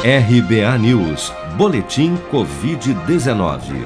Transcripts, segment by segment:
RBA News, Boletim Covid-19.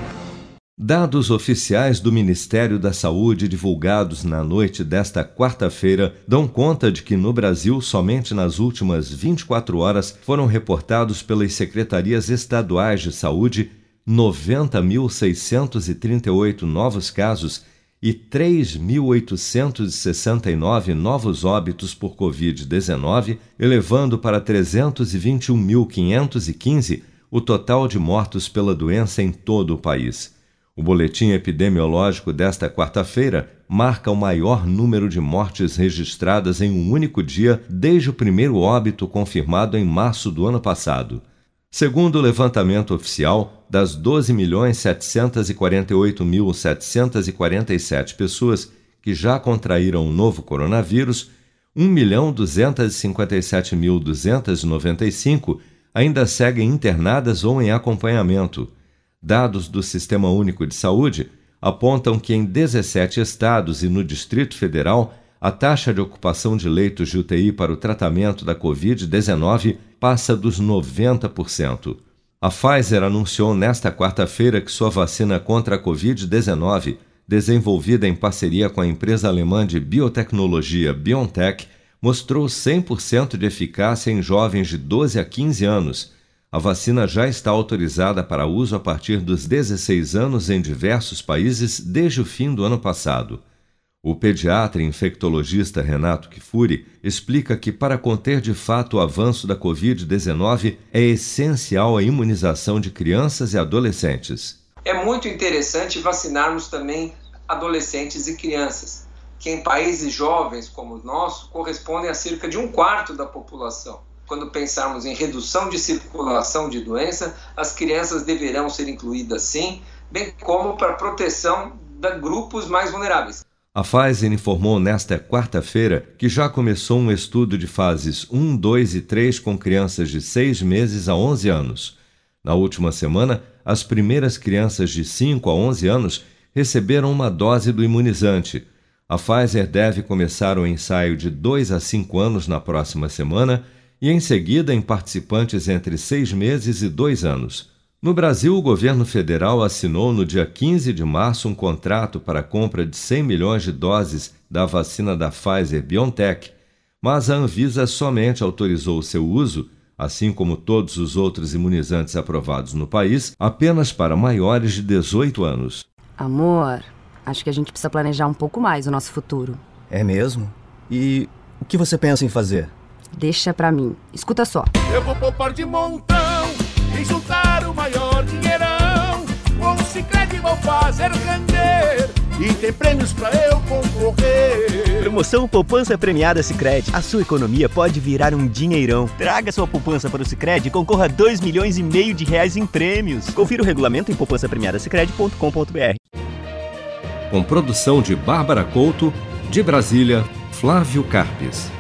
Dados oficiais do Ministério da Saúde divulgados na noite desta quarta-feira dão conta de que no Brasil, somente nas últimas 24 horas, foram reportados pelas secretarias estaduais de saúde 90.638 novos casos e 3.869 novos óbitos por Covid-19, elevando para 321.515 o total de mortos pela doença em todo o país. O boletim epidemiológico desta quarta-feira marca o maior número de mortes registradas em um único dia desde o primeiro óbito confirmado em março do ano passado. Segundo o levantamento oficial, das 12.748.747 pessoas que já contraíram o novo coronavírus, 1.257.295 ainda seguem internadas ou em acompanhamento. Dados do Sistema Único de Saúde apontam que em 17 estados e no Distrito Federal a taxa de ocupação de leitos de UTI para o tratamento da Covid-19 passa dos 90%. A Pfizer anunciou nesta quarta-feira que sua vacina contra a Covid-19, desenvolvida em parceria com a empresa alemã de biotecnologia BioNTech, mostrou 100% de eficácia em jovens de 12 a 15 anos. A vacina já está autorizada para uso a partir dos 16 anos em diversos países desde o fim do ano passado. O pediatra e infectologista Renato Kifuri explica que, para conter de fato o avanço da Covid-19, é essencial a imunização de crianças e adolescentes. É muito interessante vacinarmos também adolescentes e crianças, que em países jovens como o nosso correspondem a cerca de um quarto da população. Quando pensarmos em redução de circulação de doença, as crianças deverão ser incluídas sim, bem como para proteção de grupos mais vulneráveis. A Pfizer informou nesta quarta-feira que já começou um estudo de fases 1, 2 e 3 com crianças de 6 meses a 11 anos. Na última semana, as primeiras crianças de 5 a 11 anos receberam uma dose do imunizante. A Pfizer deve começar o ensaio de 2 a 5 anos na próxima semana e, em seguida, em participantes entre 6 meses e 2 anos. No Brasil, o governo federal assinou no dia 15 de março um contrato para a compra de 100 milhões de doses da vacina da Pfizer BioNTech, mas a Anvisa somente autorizou o seu uso, assim como todos os outros imunizantes aprovados no país, apenas para maiores de 18 anos. Amor, acho que a gente precisa planejar um pouco mais o nosso futuro. É mesmo? E o que você pensa em fazer? Deixa pra mim. Escuta só. Eu vou poupar de montão e juntar o maior dinheirão. Com o Cicred vou fazer render e tem prêmios pra eu concorrer. Promoção Poupança Premiada Cicred. A sua economia pode virar um dinheirão. Traga sua poupança para o Cicred e concorra a 2 milhões e meio de reais em prêmios. Confira o regulamento em poupancapremiadasicredi.com.br. Com produção de Bárbara Couto, de Brasília, Flávio Carpes.